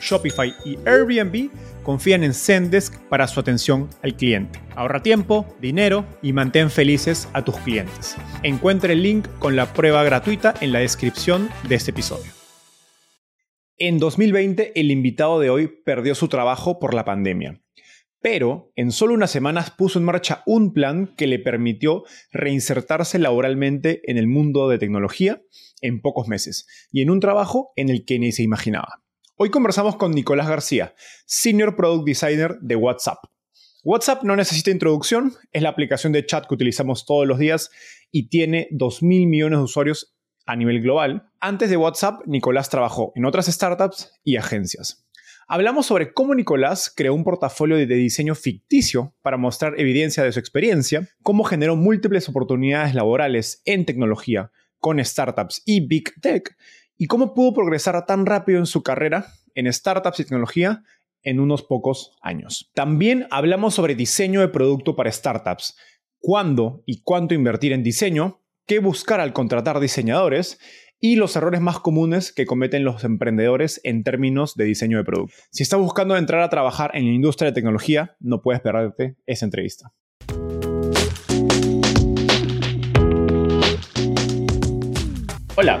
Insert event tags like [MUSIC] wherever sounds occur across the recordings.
Shopify y Airbnb confían en Zendesk para su atención al cliente. Ahorra tiempo, dinero y mantén felices a tus clientes. Encuentre el link con la prueba gratuita en la descripción de este episodio. En 2020 el invitado de hoy perdió su trabajo por la pandemia. Pero en solo unas semanas puso en marcha un plan que le permitió reinsertarse laboralmente en el mundo de tecnología en pocos meses y en un trabajo en el que ni se imaginaba. Hoy conversamos con Nicolás García, Senior Product Designer de WhatsApp. WhatsApp no necesita introducción, es la aplicación de chat que utilizamos todos los días y tiene 2.000 millones de usuarios a nivel global. Antes de WhatsApp, Nicolás trabajó en otras startups y agencias. Hablamos sobre cómo Nicolás creó un portafolio de diseño ficticio para mostrar evidencia de su experiencia, cómo generó múltiples oportunidades laborales en tecnología con startups y big tech y cómo pudo progresar tan rápido en su carrera en startups y tecnología en unos pocos años. También hablamos sobre diseño de producto para startups, cuándo y cuánto invertir en diseño, qué buscar al contratar diseñadores y los errores más comunes que cometen los emprendedores en términos de diseño de producto. Si estás buscando entrar a trabajar en la industria de tecnología, no puedes perderte esa entrevista. Hola,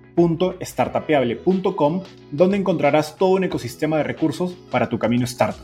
www.startapeable.com, donde encontrarás todo un ecosistema de recursos para tu camino startup.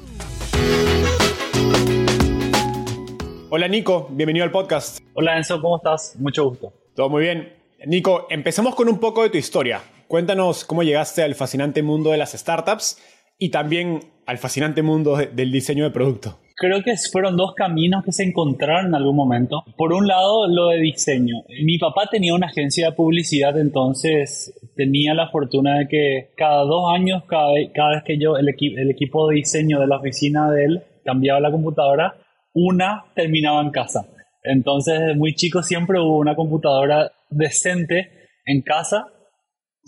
Hola Nico, bienvenido al podcast. Hola Enzo, ¿cómo estás? Mucho gusto. Todo muy bien. Nico, empecemos con un poco de tu historia. Cuéntanos cómo llegaste al fascinante mundo de las startups y también al fascinante mundo del diseño de producto creo que fueron dos caminos que se encontraron en algún momento. Por un lado, lo de diseño. Mi papá tenía una agencia de publicidad, entonces tenía la fortuna de que cada dos años, cada, cada vez que yo, el, el equipo de diseño de la oficina de él cambiaba la computadora, una terminaba en casa. Entonces, desde muy chico siempre hubo una computadora decente en casa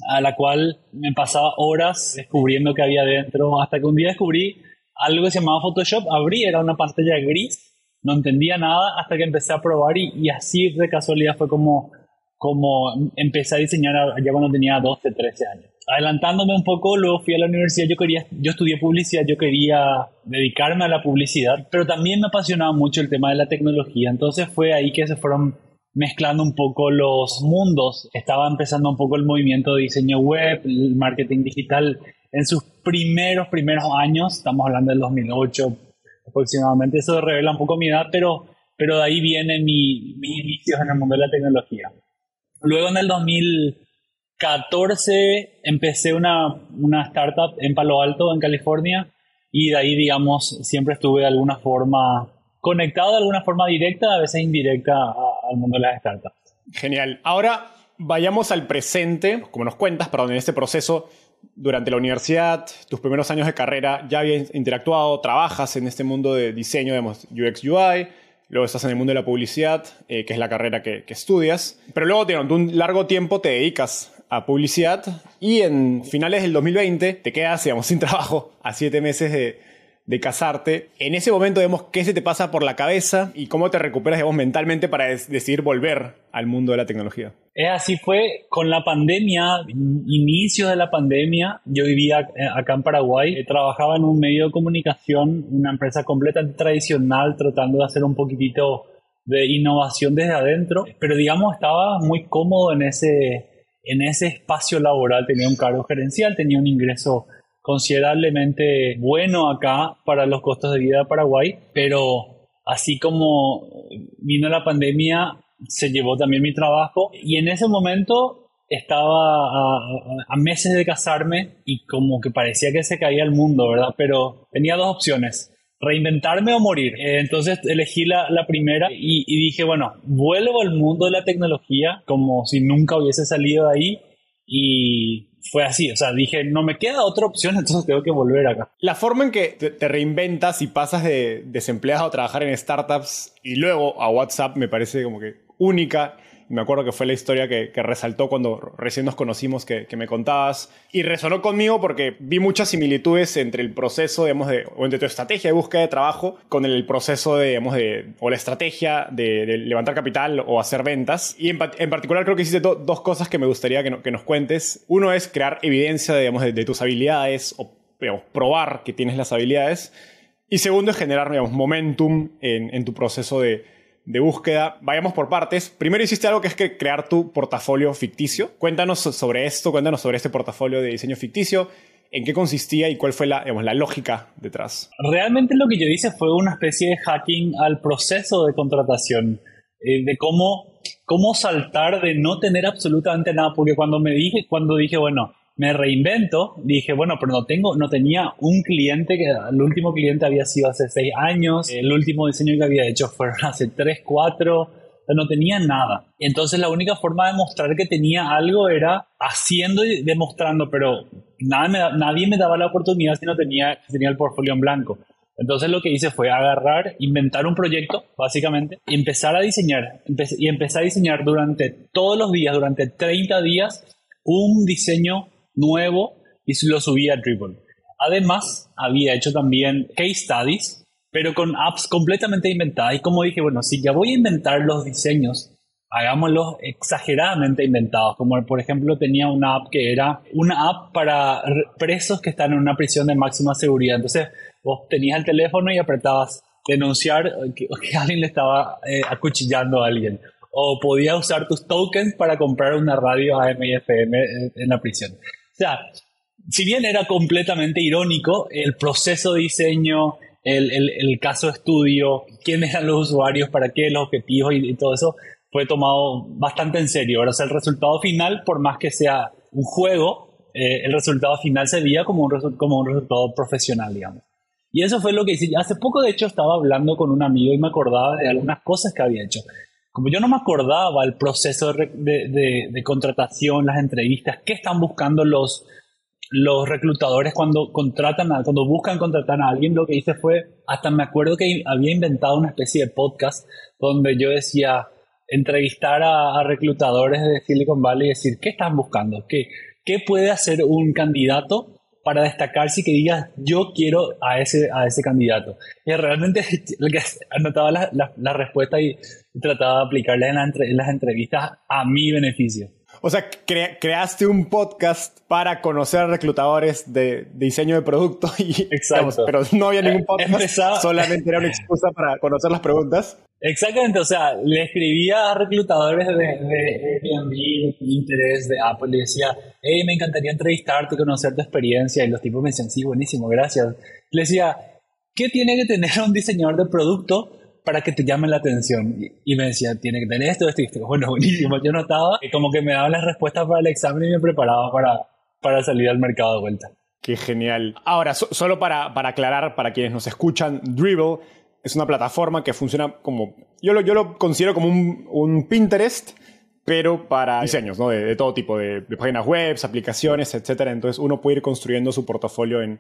a la cual me pasaba horas descubriendo qué había dentro, hasta que un día descubrí algo que se llamaba Photoshop, abrí, era una pantalla gris, no entendía nada hasta que empecé a probar y, así de casualidad fue como, como empecé a diseñar ya cuando tenía 12, 13 años. Adelantándome un poco, luego fui a la universidad, yo, quería, yo estudié publicidad, yo quería dedicarme a la publicidad, pero también me apasionaba mucho el tema de la tecnología, entonces fue ahí que se fueron mezclando un poco los mundos. Estaba empezando un poco el movimiento de diseño web, el marketing digital en sus primeros, primeros años, estamos hablando del 2008 aproximadamente, eso revela un poco mi edad, pero, pero de ahí vienen mi, mis inicios en el mundo de la tecnología. Luego en el 2014 empecé una, una startup en Palo Alto, en California, y de ahí, digamos, siempre estuve de alguna forma conectado de alguna forma directa, a veces indirecta al mundo de las startups. Genial. Ahora vayamos al presente, como nos cuentas, perdón, en este proceso durante la universidad, tus primeros años de carrera, ya habías interactuado, trabajas en este mundo de diseño, digamos, UX UI, luego estás en el mundo de la publicidad, eh, que es la carrera que, estudias, pero luego durante un largo tiempo te dedicas a publicidad y en finales del 2020 te quedas, digamos, sin [LAUGHS] trabajo a siete meses de, de casarte. En ese momento, digamos, ¿qué se te pasa por la cabeza y cómo te recuperas, digamos, mentalmente para decidir volver al mundo de la tecnología? Así fue con la pandemia, inicios de la pandemia, yo vivía eh, acá en Paraguay, eh, trabajaba en un medio de comunicación, una empresa completamente tradicional, tratando de hacer un poquitito de innovación desde adentro, pero digamos estaba muy cómodo en ese, en ese espacio laboral, tenía un cargo gerencial, tenía un ingreso considerablemente bueno acá para los costos de vida de Paraguay, pero así como vino la pandemia, se llevó también mi trabajo y en ese momento estaba a, meses de casarme y como que parecía que se caía el mundo, ¿verdad? Pero tenía dos opciones, reinventarme o morir. Eh, entonces elegí la, la primera y, y, dije, bueno, vuelvo al mundo de la tecnología como si nunca hubiese salido de ahí y fue así, o sea, dije, no me queda otra opción, entonces tengo que volver acá. La forma en que te reinventas y pasas de desempleado a trabajar en startups y luego a WhatsApp me parece como que única me acuerdo que fue la historia que, resaltó cuando recién nos conocimos que, me contabas. Y resonó conmigo porque vi muchas similitudes entre el proceso, digamos, de, o entre tu estrategia de búsqueda de trabajo con el proceso de, digamos, de, o la estrategia de, levantar capital o hacer ventas. Y en, particular creo que hiciste dos cosas que me gustaría que, nos cuentes. Uno es crear evidencia, digamos, de, tus habilidades o probar que tienes las habilidades. Y segundo es generar, digamos, momentum en tu proceso de de búsqueda. Vayamos por partes. Primero hiciste algo que es que crear tu portafolio ficticio. Cuéntanos sobre esto, cuéntanos sobre este portafolio de diseño ficticio. ¿En qué consistía y cuál fue la, la lógica detrás? Realmente lo que yo hice fue una especie de hacking al proceso de contratación, eh, de cómo, cómo saltar de no tener absolutamente nada, porque cuando me dije, cuando dije, bueno, me reinvento, dije, bueno, pero no tengo, no tenía un cliente, que el último cliente había sido hace seis años, el último diseño que había hecho fue [LAUGHS] hace tres, cuatro, no tenía nada. Entonces la única forma de mostrar que tenía algo era haciendo y demostrando, pero nada nadie me daba la oportunidad si no tenía, tenía el portfolio en blanco. Entonces lo que hice fue agarrar, inventar un proyecto, básicamente, y empezar a diseñar. y empecé a diseñar durante todos los días, durante 30 días, un diseño nuevo y lo subí a Dribble. Además, había hecho también case studies, pero con apps completamente inventadas. Y como dije, bueno, si ya voy a inventar los diseños, hagámoslos exageradamente inventados. Como por ejemplo tenía una app que era una app para presos que están en una prisión de máxima seguridad. Entonces vos tenías el teléfono y apretabas denunciar que, [LAUGHS] alguien le estaba eh, acuchillando a alguien. O podías usar tus tokens para comprar una radio AM y FM en la prisión. Sea, si bien era completamente irónico, el proceso de diseño, el, el, caso de estudio, quiénes eran los usuarios, para qué, los objetivos y, todo eso, fue tomado bastante en serio. O sea, el resultado final, por más que sea un juego, eh, el resultado final se veía como un, como un resultado profesional, digamos. Y eso fue lo que hice. Hace poco, de hecho, estaba hablando con un amigo y me acordaba de algunas cosas que había hecho como yo no me acordaba el proceso de, contratación, las entrevistas, qué están buscando los, los reclutadores cuando contratan cuando buscan contratar a alguien, lo que hice fue, hasta me acuerdo que había inventado una especie de podcast donde yo decía, entrevistar a, reclutadores de Silicon Valley y decir, ¿qué están buscando? ¿Qué, ¿Qué puede hacer un candidato para destacarse y que digas, yo quiero a ese, a ese candidato. Y realmente [LAUGHS] anotaba la, la, respuesta y, trataba de aplicarla en, en, las entrevistas a mi beneficio. O sea, creaste un podcast para conocer reclutadores de, diseño de producto y [LAUGHS] Exacto. pero no había ningún podcast, solamente era una excusa para conocer las preguntas. Exactamente, o sea, le escribía a reclutadores de, de Airbnb, de Interés, de Apple, y decía, hey, me encantaría entrevistarte, conocer tu experiencia, y los tipos me decían, sí, buenísimo, gracias. Le decía, ¿qué tiene que tener un diseñador de producto para que te llame la atención? Y me decía, tiene que tener esto, esto, esto. Bueno, [LAUGHS] buenísimo, yo notaba, y como que me daban las respuestas para el examen y me preparaba para, para salir al mercado de vuelta. Qué genial. Ahora, solo para, para aclarar, para quienes nos escuchan, Dribble es una plataforma que funciona como, yo lo, yo lo considero como un, un Pinterest, pero para diseños, ¿no? De, todo tipo, de, páginas web, aplicaciones, etc. Entonces uno puede ir construyendo su portafolio en,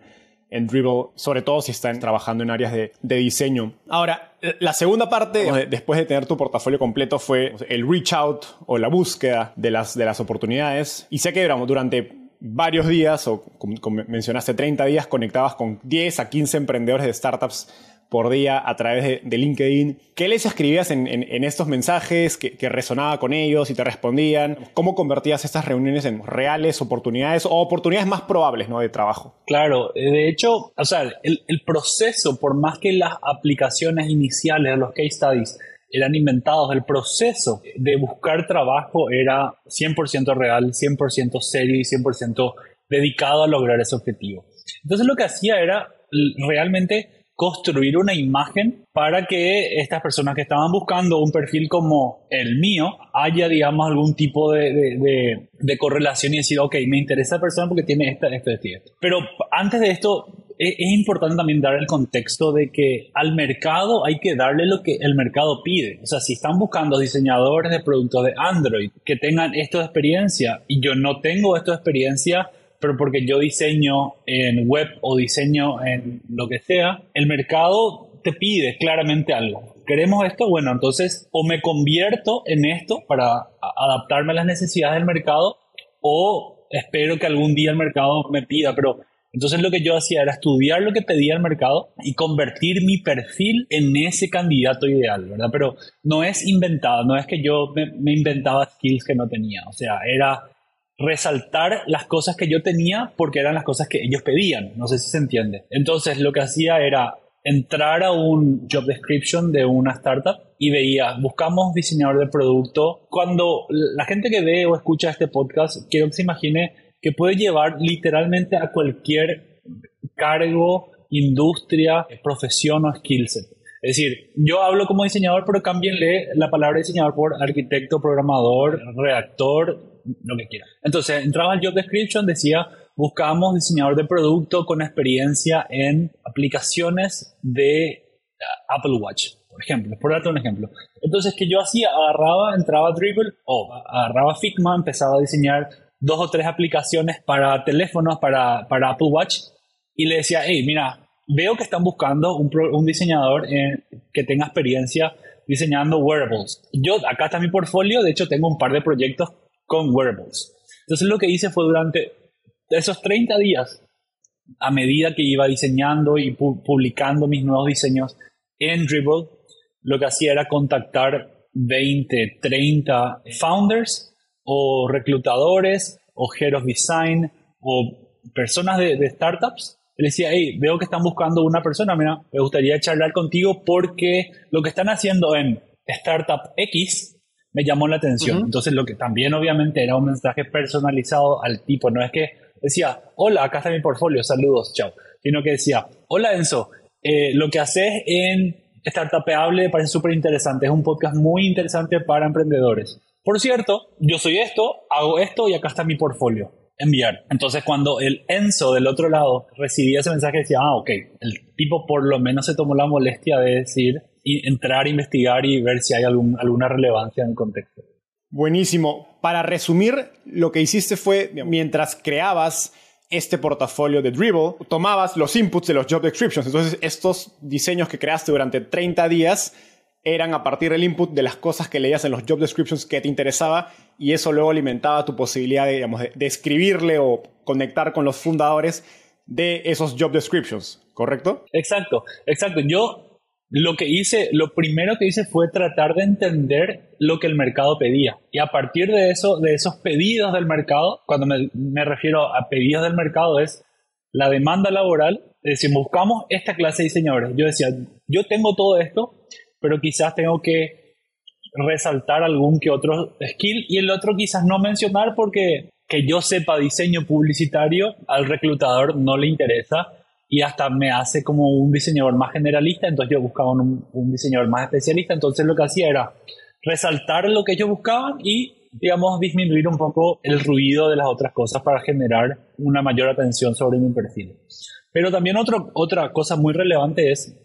en Dribble, sobre todo si están trabajando en áreas de, de diseño. Ahora, la segunda parte, después de tener tu portafolio completo, fue el reach out o la búsqueda de las, de las oportunidades. Y sé que durante varios días, o como mencionaste, 30 días, conectabas con 10 a 15 emprendedores de startups por día a través de, LinkedIn. ¿Qué les escribías en, estos mensajes que, resonaba con ellos y te respondían? ¿Cómo convertías estas reuniones en reales oportunidades o oportunidades más probables ¿no? de trabajo? Claro, eh, de hecho, o sea, el, el proceso, por más que las aplicaciones iniciales de los case studies eran inventados, el proceso de buscar trabajo era 100% real, 100% serio y 100% dedicado a lograr ese objetivo. Entonces lo que hacía era realmente construir una imagen para que estas personas que estaban buscando un perfil como el mío haya, digamos, algún tipo de, de, correlación y decir, ok, me interesa la persona porque tiene esta, esto. Pero antes de esto, es, es, importante también dar el contexto de que al mercado hay que darle lo que el mercado pide. O sea, si están buscando diseñadores de productos de Android que tengan esto de experiencia y yo no tengo esto de experiencia, pero porque yo diseño en web o diseño en lo que sea, el mercado te pide claramente algo. ¿Queremos esto? Bueno, entonces o me convierto en esto para adaptarme a las necesidades del mercado o espero que algún día el mercado me pida, pero entonces lo que yo hacía era estudiar lo que pedía el mercado y convertir mi perfil en ese candidato ideal, ¿verdad? Pero no es inventado, no es que yo me, me inventaba skills que no tenía, o sea, era resaltar las cosas que yo tenía porque eran las cosas que ellos pedían. No sé si se entiende. Entonces lo que hacía era entrar a un job description de una startup y veía, buscamos diseñador de producto. Cuando la gente que ve o escucha este podcast, quiero que se imagine que puede llevar literalmente a cualquier cargo, industria, profesión o skill set. Es decir, yo hablo como diseñador, pero cámbienle la palabra diseñador por arquitecto, programador, redactor, lo que quiera. Entonces, entraba al job description, decía, buscamos diseñador de producto con experiencia en aplicaciones de uh, Apple Watch, por ejemplo, por darte un ejemplo. Entonces, ¿qué yo hacía? Agarraba, entraba a Dribble o agarraba Figma, empezaba a diseñar dos o tres aplicaciones para teléfonos, para, para Apple Watch, y le decía, hey, mira, veo que están buscando un, un diseñador que tenga experiencia diseñando wearables. Yo, acá está mi portfolio, de hecho tengo un par de proyectos con wearables. Entonces lo que hice fue durante esos 30 días, a medida que iba diseñando y publicando mis nuevos diseños en Dribble, lo que hacía era contactar 20, 30 founders o reclutadores o head of design o personas de, de startups. Le decía, hey, veo que están buscando una persona, mira, me gustaría charlar contigo porque lo que están haciendo en Startup X me llamó la atención. Entonces, lo que también obviamente era un mensaje personalizado al tipo, no es que decía, hola, acá está mi portfolio, saludos, chao, sino que decía, hola Enzo, eh, lo que haces en Startupeable parece súper interesante, es un podcast muy interesante para emprendedores. Por cierto, yo soy esto, hago esto y acá está mi portfolio. Enviar. Entonces, cuando el Enzo del otro lado recibía ese mensaje, decía, ah, ok, el tipo por lo menos se tomó la molestia de decir, entrar, investigar y ver si hay alguna relevancia en el contexto. Buenísimo. Para resumir, lo que hiciste fue, mientras creabas este portafolio de Dribble, tomabas los inputs de los job descriptions. Entonces, estos diseños que creaste durante 30 días eran a partir del input de las cosas que leías en los job descriptions que te interesaba y eso luego alimentaba tu posibilidad de, digamos, de escribirle o conectar con los fundadores de esos job descriptions, ¿correcto? Exacto, exacto. Yo lo que hice, lo primero que hice fue tratar de entender lo que el mercado pedía. Y a partir de eso, de esos pedidos del mercado, cuando me, refiero a pedidos del mercado, es la demanda laboral. Es decir, buscamos esta clase de diseñadores. Yo decía, yo tengo todo esto, pero quizás tengo que resaltar algún que otro skill y el otro quizás no mencionar porque que yo sepa diseño publicitario al reclutador no le interesa y hasta me hace como un diseñador más generalista, entonces yo buscaba un, un, diseñador más especialista, entonces lo que hacía era resaltar lo que ellos buscaban y, digamos, disminuir un poco el ruido de las otras cosas para generar una mayor atención sobre mi perfil. Pero también otro, otra cosa muy relevante es,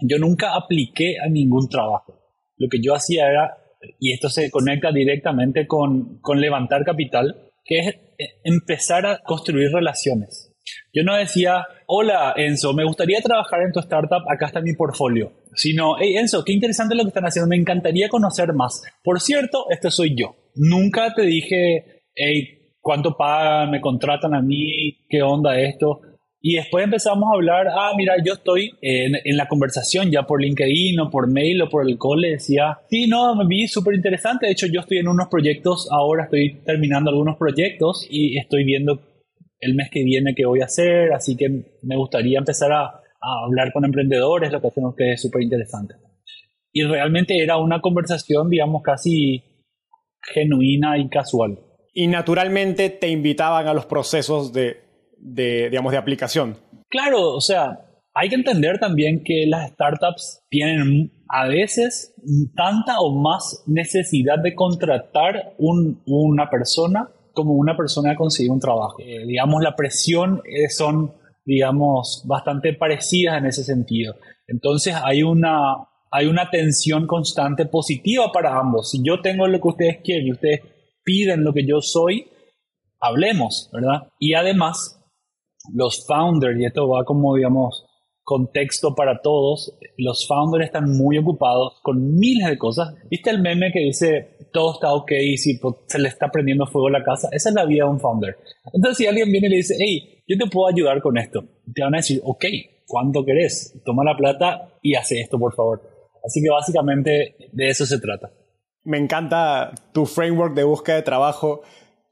yo nunca apliqué a ningún trabajo. Lo que yo hacía era, y esto se conecta directamente con, con levantar capital, que es empezar a construir relaciones. Yo no decía, hola Enzo, me gustaría trabajar en tu startup, acá está mi portfolio. Sino, hey Enzo, qué interesante lo que están haciendo, me encantaría conocer más. Por cierto, este soy yo. Nunca te dije, hey, cuánto pagan, me contratan a mí, qué onda esto. Y después empezamos a hablar, ah, mira, yo estoy en, en, la conversación ya por LinkedIn o por mail o por el cole, decía, sí, no, me vi súper interesante, de hecho yo estoy en unos proyectos, ahora estoy terminando algunos proyectos y estoy viendo el mes que viene qué voy a hacer, así que me gustaría empezar a, a hablar con emprendedores, lo que hacen ustedes es súper interesante. Y realmente era una conversación, digamos, casi genuina y casual. Y naturalmente te invitaban a los procesos de de, digamos, de aplicación. Claro, o sea, hay que entender también que las startups tienen a veces tanta o más necesidad de contratar una persona como una persona consigue un trabajo. Eh, digamos, la presión eh, son, digamos, bastante parecidas en ese sentido. Entonces hay una, hay una tensión constante positiva para ambos. Si yo tengo lo que ustedes quieren y ustedes piden lo que yo soy, hablemos, ¿verdad? Y además, los founders, y esto va como, digamos, contexto para todos, los founders están muy ocupados con miles de cosas. ¿Viste el meme que dice todo está ok y si se le está prendiendo fuego la casa? Esa es la vida de un founder. Entonces si alguien viene y le dice, hey, yo te puedo ayudar con esto, te van a decir, ok, ¿cuánto querés? Toma la plata y hace esto, por favor. Así que básicamente de eso se trata. Me encanta tu framework de búsqueda de trabajo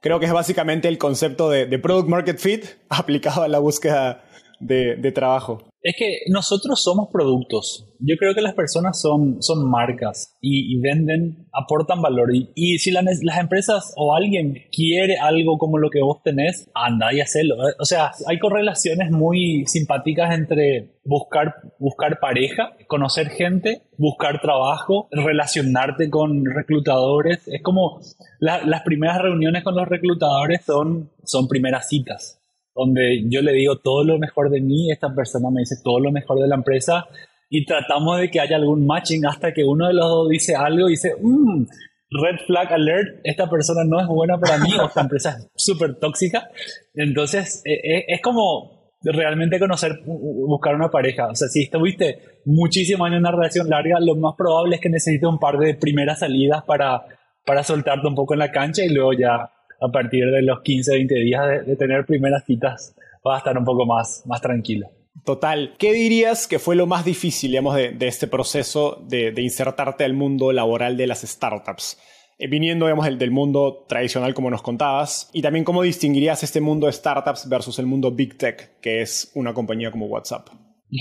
creo que es básicamente el concepto de, product market fit [LAUGHS] aplicado a la búsqueda de, trabajo. Es que nosotros somos productos. Yo creo que las personas son, son marcas y, venden, aportan valor. Y, si las empresas o alguien quiere algo como lo que vos tenés, anda y hacelo. O sea, hay correlaciones muy simpáticas entre buscar, buscar pareja, conocer gente, buscar trabajo, relacionarte con reclutadores. Es como las primeras reuniones con los reclutadores son, son primeras citas donde yo le digo todo lo mejor de mí, esta persona me dice todo lo mejor de la empresa y tratamos de que haya algún matching hasta que uno de los dos dice algo y dice, mmm, red flag alert, esta persona no es buena para mí o esta empresa es súper tóxica. Entonces, eh, eh, es como realmente conocer, buscar una pareja. O sea, si estuviste muchísimo años en una relación larga, lo más probable es que necesites un par de primeras salidas para, para soltarte un poco en la cancha y luego ya a partir de los 15, 20 días de, tener primeras citas, va a estar un poco más, más tranquilo. Total. ¿Qué dirías que fue lo más difícil, digamos, de, este proceso de, insertarte al mundo laboral de las startups? Eh, viniendo, digamos, del, del mundo tradicional, como nos contabas, y también cómo distinguirías este mundo de startups versus el mundo big tech, que es una compañía como WhatsApp.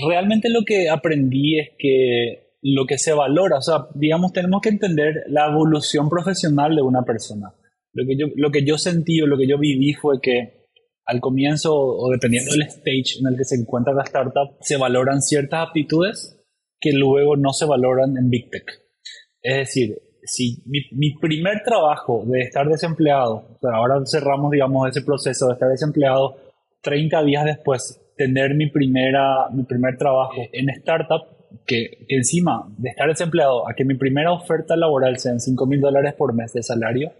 Realmente lo que aprendí es que lo que se valora, o sea, digamos, tenemos que entender la evolución profesional de una persona. Lo que yo, lo que yo sentí o lo que yo viví fue que al comienzo o dependiendo del stage en el que se encuentra la startup, se valoran ciertas aptitudes que luego no se valoran en Big Tech. Es decir, si mi, mi primer trabajo de estar desempleado, ahora cerramos, digamos, ese proceso de estar desempleado, 30 días después, tener mi, primera, mi primer trabajo en startup, que, que encima de estar desempleado a que mi primera oferta laboral sean 5 mil dólares por mes de salario,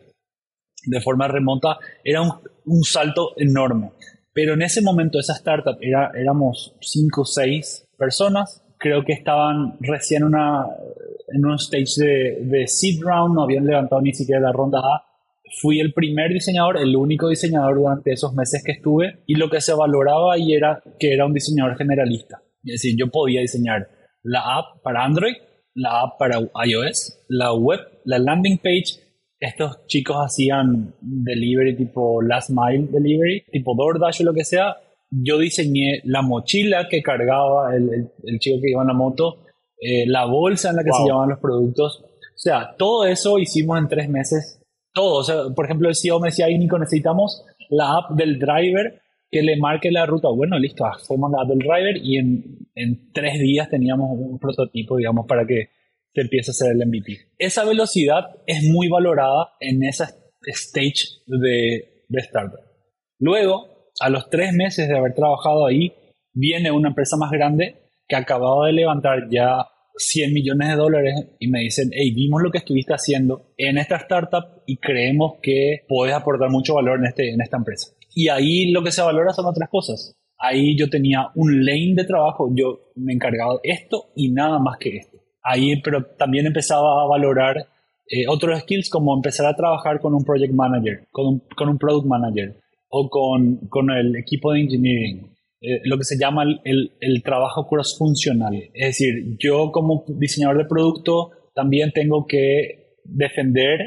de forma remota era un, salto enorme. Pero en ese momento esa startup era, éramos 5 o 6 personas, creo que estaban recién una, en un stage de, de seed round, no habían levantado ni siquiera la ronda A. Fui el primer diseñador, el único diseñador durante esos meses que estuve y lo que se valoraba ahí era que era un diseñador generalista. Es decir, yo podía diseñar la app para Android, la app para iOS, la web, la landing page, estos chicos hacían delivery tipo last mile delivery, tipo DoorDash o lo que sea. Yo diseñé la mochila que cargaba el, el, chico que iba en la moto, eh, la bolsa en la que se llevaban los productos. O sea, todo eso hicimos en tres meses. Todo. O sea, por ejemplo, el CEO me decía, ahí Nico, necesitamos la app del driver que le marque la ruta. Bueno, listo, hacemos la app del driver y en, en tres días teníamos un prototipo, digamos, para que se empieza a hacer el MVP. Esa velocidad es muy valorada en esa stage de, de startup. Luego, a los tres meses de haber trabajado ahí, viene una empresa más grande que acababa de levantar ya 100 millones de dólares y me dicen, hey, vimos lo que estuviste haciendo en esta startup y creemos que puedes aportar mucho valor en, este, en esta empresa. Y ahí lo que se valora son otras cosas. Ahí yo tenía un lane de trabajo, yo me encargaba de esto y nada más que esto ahí pero también empezaba a valorar Eh, otros skills como empezar a trabajar con un project manager, con un, con un product manager o con, con el equipo de engineering. Eh, lo que se llama el, el, trabajo cross-funcional. Es decir, yo como diseñador de producto también tengo que defender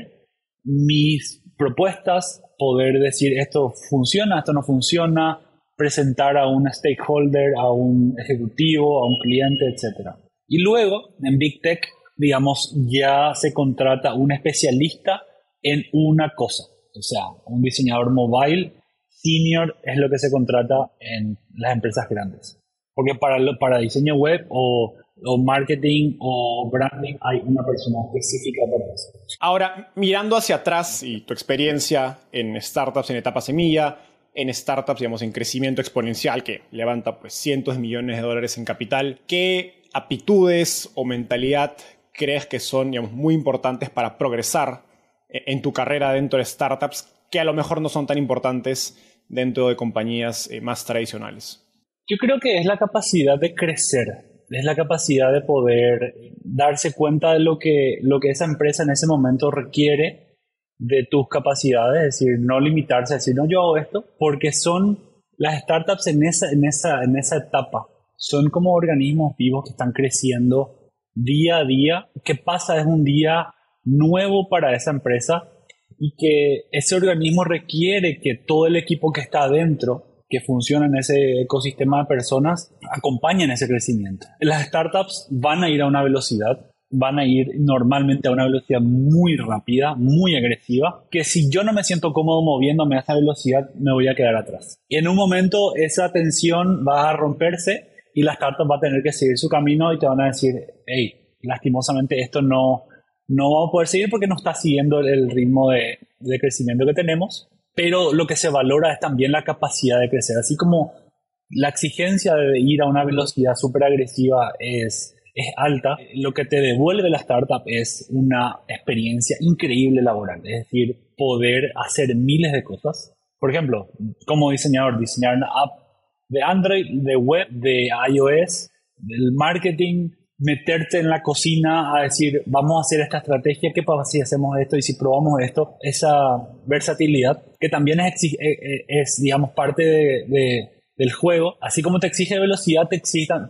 mis propuestas, poder decir esto funciona, esto no funciona, presentar a un stakeholder, a un ejecutivo, a un cliente, etc. Y luego, en Big Tech, digamos, ya se contrata un especialista en una cosa. O sea, un diseñador mobile senior es lo que se contrata en las empresas grandes. Porque para, para diseño web o, o marketing o branding hay una persona específica para eso. Ahora, mirando hacia atrás y tu experiencia en startups en etapa semilla, en startups, digamos, en crecimiento exponencial que levanta pues cientos de millones de dólares en capital, ¿qué aptitudes o mentalidad crees que son, digamos, muy importantes para progresar en tu carrera dentro de startups que a lo mejor no son tan importantes dentro de compañías eh, más tradicionales? Yo creo que es la capacidad de crecer, es la capacidad de poder darse cuenta de lo que, lo que esa empresa en ese momento requiere de tus capacidades, es decir, no limitarse a decir, no, yo hago esto, porque son las startups en esa, en esa, en esa etapa, son como organismos vivos que están creciendo día a día. ¿Qué pasa? Es un día nuevo para esa empresa y que ese organismo requiere que todo el equipo que está adentro, que funciona en ese ecosistema de personas, acompañen ese crecimiento. Las startups van a ir a una velocidad, van a ir normalmente a una velocidad muy rápida, muy agresiva, que si yo no me siento cómodo moviéndome a esa velocidad, me voy a quedar atrás. Y en un momento esa tensión va a romperse y la startup va a tener que seguir su camino y te van a decir, hey, lastimosamente esto no, no vamos a poder seguir porque no está siguiendo el ritmo de, crecimiento que tenemos, pero lo que se valora es también la capacidad de crecer, así como la exigencia de ir a una velocidad súper agresiva es, es alta, lo que te devuelve la startup es una experiencia increíble laboral, es decir, poder hacer miles de cosas. Por ejemplo, como diseñador, diseñar una app de Android, de web, de iOS, del marketing, meterte en la cocina a decir, vamos a hacer esta estrategia, ¿qué pasa si hacemos esto y si probamos esto? Esa versatilidad que también es, eh, eh, es digamos, parte de, del juego, así como te exige velocidad, te,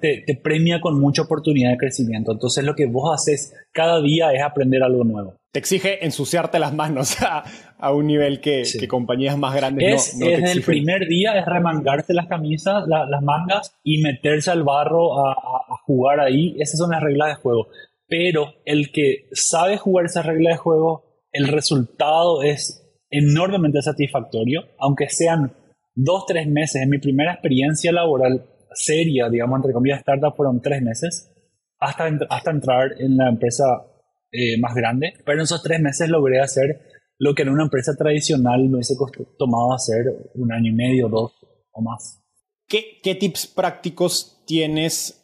te, te, premia con mucha oportunidad de crecimiento. Entonces lo que vos haces cada día es aprender algo nuevo. Te exige ensuciarte las manos [LAUGHS] a, a un nivel que, que, compañías más grandes no, no el primer día es remangarse las camisas, las mangas y meterse al barro a, a jugar ahí. Esas son las reglas de juego. Pero el que sabe jugar esas reglas de juego, el resultado es enormemente satisfactorio, aunque sean dos, tres meses. En mi primera experiencia laboral seria, digamos, entre comillas, startup, fueron tres meses hasta, hasta entrar en la empresa eh, más grande. Pero en esos tres meses logré hacer lo que en una empresa tradicional me hubiese tomado hacer un año y medio, dos o más. ¿Qué, qué tips prácticos tienes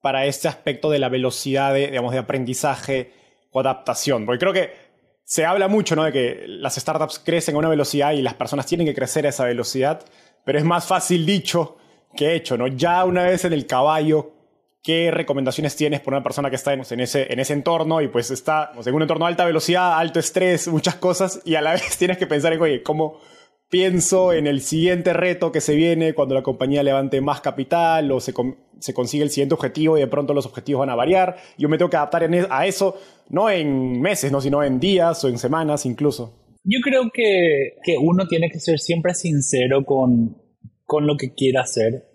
para este aspecto de la velocidad de, digamos, de aprendizaje o adaptación? Porque creo que se habla mucho ¿no? de que las startups crecen a una velocidad y las personas tienen que crecer a esa velocidad, pero es más fácil dicho que hecho. ¿no? Ya una vez en el caballo, ¿qué recomendaciones tienes por una persona que está en, ese, en ese entorno y pues está en un entorno de alta velocidad, alto estrés, muchas cosas y a la [LAUGHS] vez tienes que pensar en, oye, ¿cómo pienso en el siguiente reto que se viene cuando la compañía levante más capital o se, se consigue el siguiente objetivo y de pronto los objetivos van a variar. Yo me tengo que adaptar a eso, no en meses, ¿no? sino en días o en semanas incluso. Yo creo que, que uno tiene que ser siempre sincero con, con lo que quiere hacer,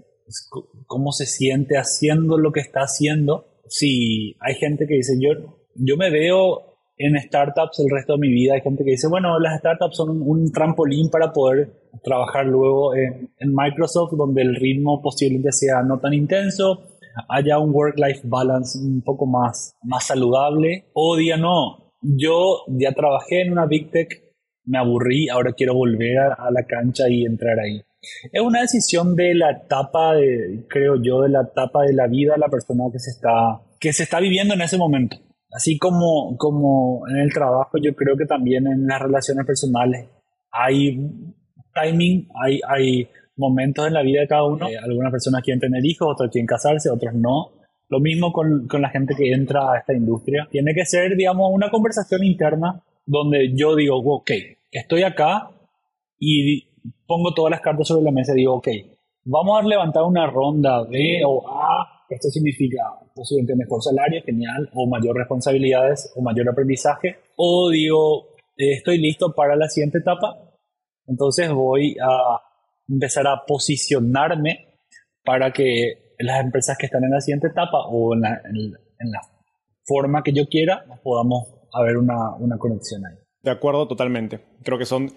cómo se siente haciendo lo que está haciendo. Si hay gente que dice, yo, yo me veo en startups el resto de mi vida. Hay gente que dice, bueno, las startups son un, trampolín para poder trabajar luego en, Microsoft, donde el ritmo posiblemente sea no tan intenso, haya un work-life balance un poco más, más saludable. O día no, yo ya trabajé en una Big Tech, me aburrí, ahora quiero volver a, la cancha y entrar ahí. Es una decisión de la etapa, de, creo yo, de la etapa de la vida la persona que se está, que se está viviendo en ese momento. Así como, como en el trabajo, yo creo que también en las relaciones personales hay timing, hay, hay momentos en la vida de cada uno. Eh, algunas personas quieren tener hijos, otras quieren casarse, otras no. Lo mismo con, con la gente que entra a esta industria. Tiene que ser, digamos, una conversación interna donde yo digo, ok, estoy acá y pongo todas las cartas sobre la mesa y digo, ok, vamos a levantar una ronda B o A, esto significa posiblemente mejor salario, genial, o mayor responsabilidades, o mayor aprendizaje, o digo, estoy listo para la siguiente etapa, entonces voy a empezar a posicionarme para que las empresas que están en la siguiente etapa o en la, en la forma que yo quiera, podamos haber una, una conexión ahí. De acuerdo, totalmente. Creo que son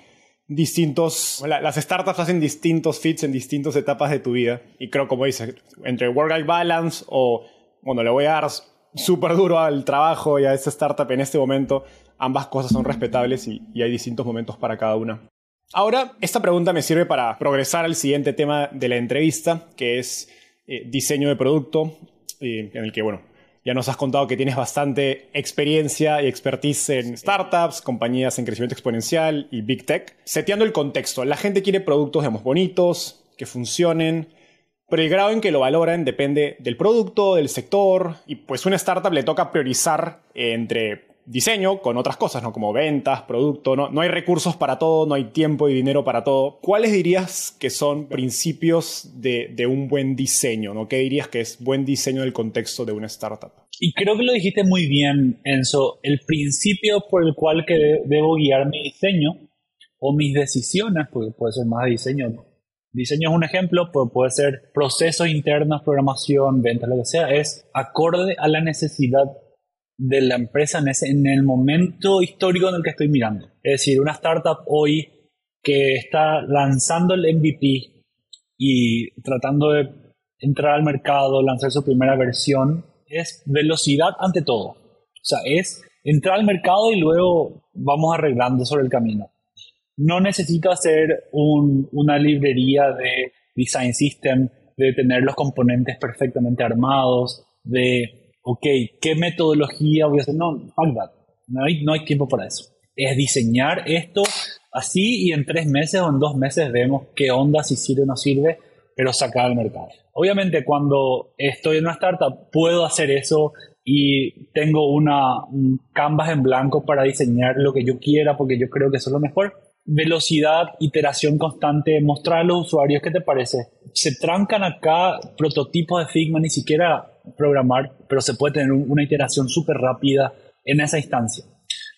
distintos, las startups hacen distintos fits en distintas etapas de tu vida. Y creo, como dices, entre work-life balance o, bueno, le voy a dar súper duro al trabajo y a esa startup en este momento, ambas cosas son respetables y, hay distintos momentos para cada una. Ahora, esta pregunta me sirve para progresar al siguiente tema de la entrevista, que es eh, diseño de producto, en el que, bueno, ya nos has contado que tienes bastante experiencia y expertise en startups, compañías en crecimiento exponencial y big tech. Seteando el contexto, la gente quiere productos, digamos, bonitos, que funcionen, pero el grado en que lo valoran depende del producto, del sector, y pues una startup le toca priorizar entre diseño con otras cosas, ¿no? Como ventas, producto, ¿no? Hay recursos para todo, no hay tiempo y dinero para todo. ¿Cuáles dirías que son principios de, un buen diseño, ¿no? ¿Qué dirías que es buen diseño del contexto de una startup? Y creo que lo dijiste muy bien, Enzo. El principio por el cual que debo guiar mi diseño o mis decisiones, porque puede ser más diseño, Diseño es un ejemplo, pero puede ser procesos internos, programación, ventas, lo que sea, es acorde a la necesidad de la empresa en, el momento histórico en el que estoy mirando. Es decir, una startup hoy que está lanzando el MVP y tratando de entrar al mercado, lanzar su primera versión, es velocidad ante todo. O sea, es entrar al mercado y luego vamos arreglando sobre el camino. No necesito hacer una librería de design system, de tener los componentes perfectamente armados, de ok, ¿qué metodología voy a hacer? No, fuck that. No hay, no hay tiempo para eso. Es diseñar esto así y en tres meses o en dos meses vemos qué onda, si sirve o no sirve, pero sacar al mercado. Obviamente cuando estoy en una startup puedo hacer eso y tengo una, un canvas en blanco para diseñar lo que yo quiera porque yo creo que eso es lo mejor. Velocidad, iteración constante, mostrar a los usuarios qué te parece. Se trancan acá prototipos de Figma, ni siquiera programar, pero se puede tener una iteración súper rápida en esa instancia.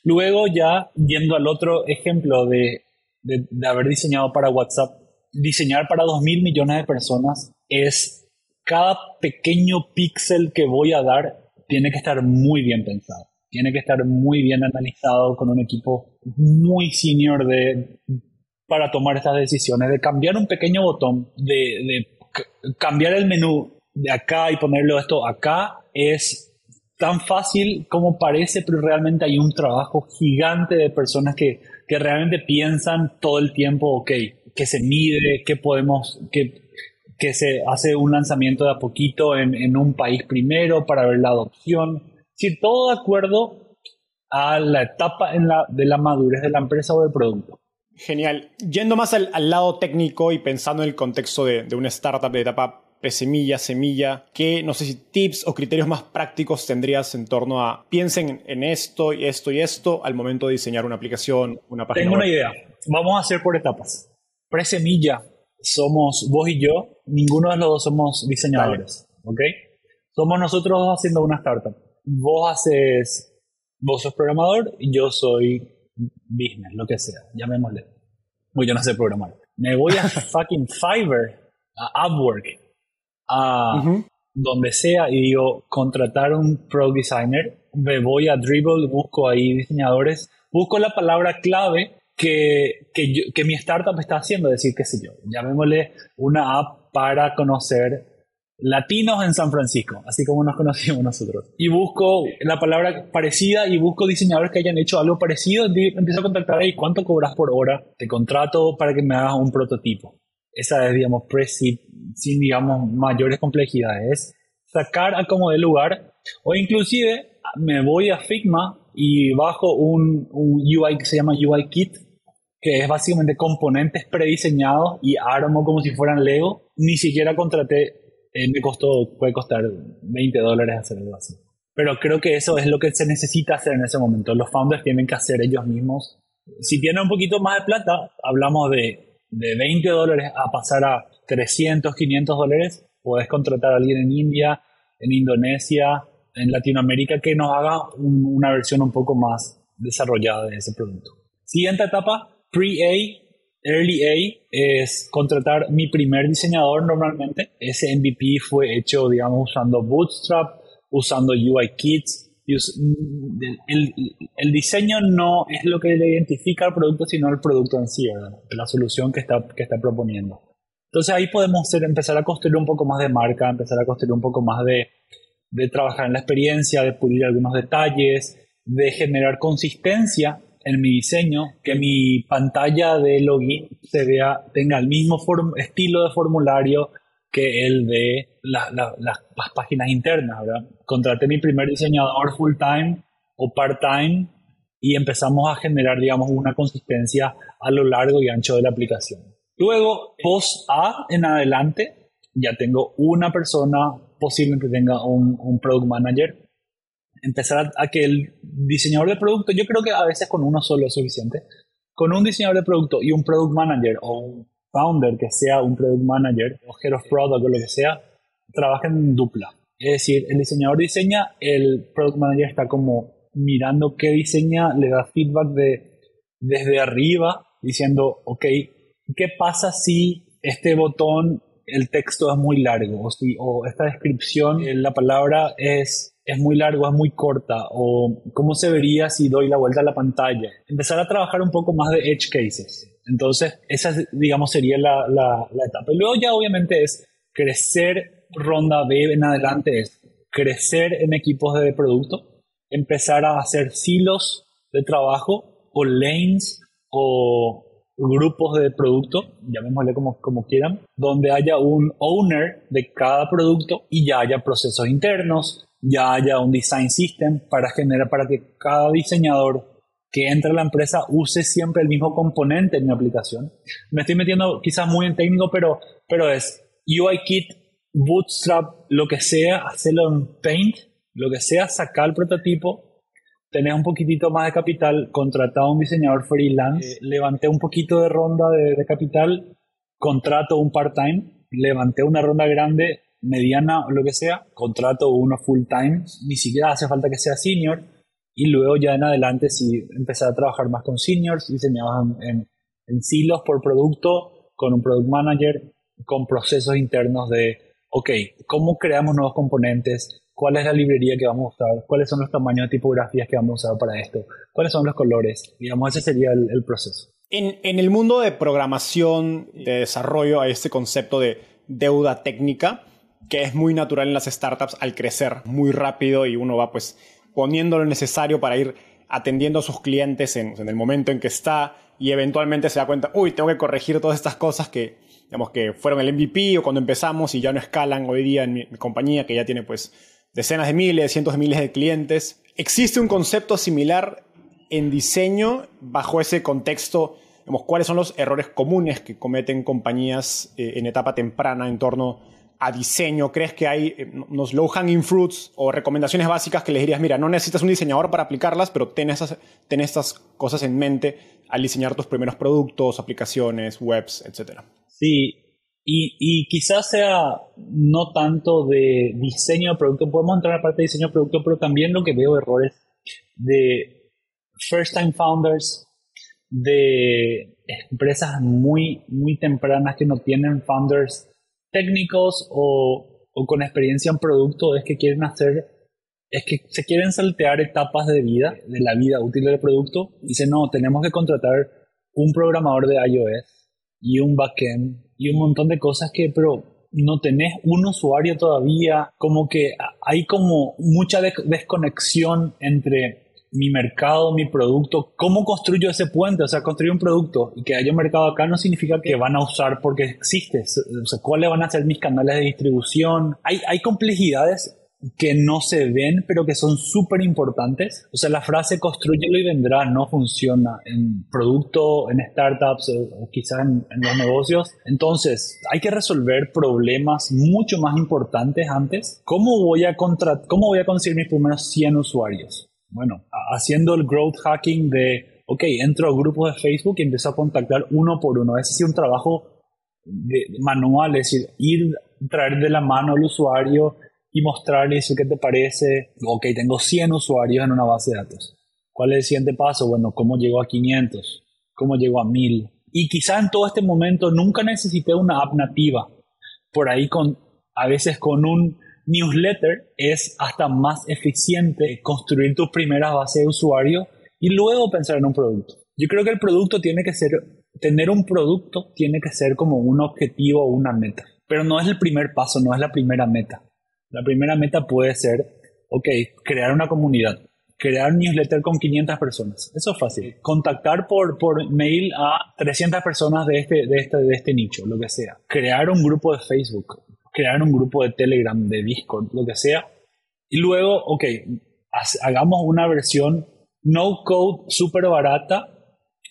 Luego ya yendo al otro ejemplo de, de, haber diseñado para WhatsApp, diseñar para 2.000 millones de personas es cada pequeño píxel que voy a dar tiene que estar muy bien pensado, tiene que estar muy bien analizado con un equipo muy senior de, para tomar estas decisiones, de cambiar un pequeño botón, de, de cambiar el menú de acá y ponerlo esto acá es tan fácil como parece, pero realmente hay un trabajo gigante de personas que, que realmente piensan todo el tiempo, ok, que se mide, que podemos, que, que se hace un lanzamiento de a poquito en, en un país primero para ver la adopción. Si todo de acuerdo a la etapa en la, de la madurez de la empresa o del producto. Genial. Yendo más al, al lado técnico y pensando en el contexto de, de una startup de etapa semilla, semilla, ¿qué, no sé si tips o criterios más prácticos tendrías en torno a piensen en esto y esto y esto al momento de diseñar una aplicación, una página Tengo una idea. Vamos a hacer por etapas. Pre-semilla somos vos y yo, ninguno de los dos somos diseñadores, ¿ok? Somos nosotros dos haciendo una startup. Vos haces, vos sos programador y yo soy business, lo que sea, llamémosle. Uy, yo no sé programar. Me voy a [LAUGHS] fucking Fiverr, a Upwork, a donde sea y digo, contratar un pro designer, me voy a Dribble, busco ahí diseñadores, busco la palabra clave que, que, que mi startup está haciendo, decir, qué sé yo, llamémosle una app para conocer latinos en San Francisco, así como nos conocimos nosotros. Y busco la palabra parecida y busco diseñadores que hayan hecho algo parecido. Empiezo a contactar, ahí ¿cuánto cobras por hora? Te contrato para que me hagas un prototipo. Esa es, digamos, pre sin, digamos, mayores complejidades. Sacar a como de lugar o inclusive me voy a Figma y bajo un, un UI que se llama UI Kit, que es básicamente componentes prediseñados y armo como si fueran Lego. Ni siquiera contraté eh, me costó, puede costar 20 dólares hacer algo así. Pero creo que eso es lo que se necesita hacer en ese momento. Los founders tienen que hacer ellos mismos. Si tienen un poquito más de plata, hablamos de, de 20 dólares a pasar a 300, 500 dólares, puedes contratar a alguien en India, en Indonesia, en Latinoamérica que nos haga una versión un poco más desarrollada de ese producto. Siguiente etapa, pre-A, early A, es contratar mi primer diseñador normalmente. Ese MVP fue hecho, digamos, usando Bootstrap, usando UI Kits. El, diseño no es lo que le identifica al producto, sino el producto en sí, la solución que está, que está proponiendo. Entonces ahí podemos empezar a construir un poco más de marca, empezar a construir un poco más de, de trabajar en la experiencia, de pulir algunos detalles, de generar consistencia en mi diseño, que mi pantalla de login tenga el mismo estilo de formulario que el de las páginas internas. ¿verdad? Contraté mi primer diseñador full time o part time y empezamos a generar, digamos, una consistencia a lo largo y ancho de la aplicación. Luego, post A en adelante, ya tengo una persona, posiblemente tenga un, un product manager. Empezar a, que el diseñador de producto, yo creo que a veces con uno solo es suficiente. Con un diseñador de producto y un product manager o un founder que sea un product manager o head of product o lo que sea, trabajen en dupla. Es decir, el diseñador diseña, el product manager está como mirando qué diseña, le da feedback de, desde arriba, diciendo, ok, ¿qué pasa si este botón, el texto es muy largo? O, esta descripción, la palabra es, es muy largo, es muy corta. O cómo se vería si doy la vuelta a la pantalla. Empezar a trabajar un poco más de edge cases. Entonces, esa, digamos, sería la, la, la etapa. Y luego ya obviamente es crecer ronda B en adelante, es crecer en equipos de producto, empezar a hacer silos de trabajo o lanes o grupos de producto, llamémosle como, como quieran, donde haya un owner de cada producto y ya haya procesos internos, ya haya un design system para generar, para que cada diseñador que entre a la empresa use siempre el mismo componente en mi aplicación. Me estoy metiendo quizás muy en técnico, pero, pero es UIKit, Bootstrap, lo que sea, hacerlo en Paint, lo que sea, sacar el prototipo, tenés un poquitito más de capital, contratado a un diseñador freelance, eh, levanté un poquito de ronda de, capital, contrato un part-time, levanté una ronda grande, mediana o lo que sea, contrato uno full-time, ni siquiera hace falta que sea senior, y luego ya en adelante si empezar a trabajar más con seniors, diseñados en, en silos por producto, con un product manager, con procesos internos de, ok, ¿cómo creamos nuevos componentes? cuál es la librería que vamos a usar, cuáles son los tamaños de tipografías que vamos a usar para esto, cuáles son los colores. Digamos, ese sería el, proceso. En, en, el mundo de programación, de desarrollo, hay este concepto de deuda técnica que es muy natural en las startups al crecer muy rápido y uno va pues poniendo lo necesario para ir atendiendo a sus clientes en, el momento en que está y eventualmente se da cuenta, uy, tengo que corregir todas estas cosas que, digamos, que fueron el MVP o cuando empezamos y ya no escalan hoy día en mi compañía que ya tiene pues decenas de miles, cientos de miles de clientes. ¿Existe un concepto similar en diseño bajo ese contexto? ¿Cuáles son los errores comunes que cometen compañías eh, en etapa temprana en torno a diseño? ¿Crees que hay eh, unos low hanging fruits o recomendaciones básicas que les dirías, mira, no necesitas un diseñador para aplicarlas, pero ten, esas, ten estas cosas en mente al diseñar tus primeros productos, aplicaciones, webs, etcétera? Sí, y, quizás sea no tanto de diseño de producto, podemos entrar a la parte de diseño de producto, pero también lo que veo errores de first time founders, de empresas muy, muy tempranas que no tienen founders técnicos o, o con experiencia en producto, es que quieren hacer, es que se quieren saltear etapas de vida, de la vida útil del producto, y dicen, no, tenemos que contratar un programador de iOS y un backend y un montón de cosas que, pero no tenés un usuario todavía, como que hay como mucha desconexión entre mi mercado, mi producto, cómo construyo ese puente, o sea, construir un producto y que haya un mercado acá no significa que van a usar porque existe, o sea, cuáles van a ser mis canales de distribución, hay, hay complejidades que no se ven, pero que son súper importantes. O sea, la frase construyelo y vendrá no funciona en producto, en startups o, quizás en, los negocios. Entonces, hay que resolver problemas mucho más importantes antes. ¿Cómo voy a, contra cómo voy a conseguir mis primeros 100 usuarios? Bueno, haciendo el growth hacking de, ok, entro a grupos de Facebook y empiezo a contactar uno por uno. Es un trabajo de, manual, es decir, ir, traer de la mano al usuario, y mostrarle eso qué te parece. Ok, tengo 100 usuarios en una base de datos. ¿Cuál es el siguiente paso? Bueno, ¿cómo llego a 500? ¿Cómo llego a 1000? Y quizá en todo este momento nunca necesité una app nativa. Por ahí con, a veces con un newsletter es hasta más eficiente construir tu primera base de usuarios y luego pensar en un producto. Yo creo que el producto tiene que ser, tener un producto tiene que ser como un objetivo o una meta. Pero no es el primer paso, no es la primera meta. La primera meta puede ser, ok, crear una comunidad, crear un newsletter con 500 personas. Eso es fácil. Contactar por, por mail a 300 personas de este, de, este, de este nicho, lo que sea. Crear un grupo de Facebook, crear un grupo de Telegram, de Discord, lo que sea. Y luego, ok, hagamos una versión no code súper barata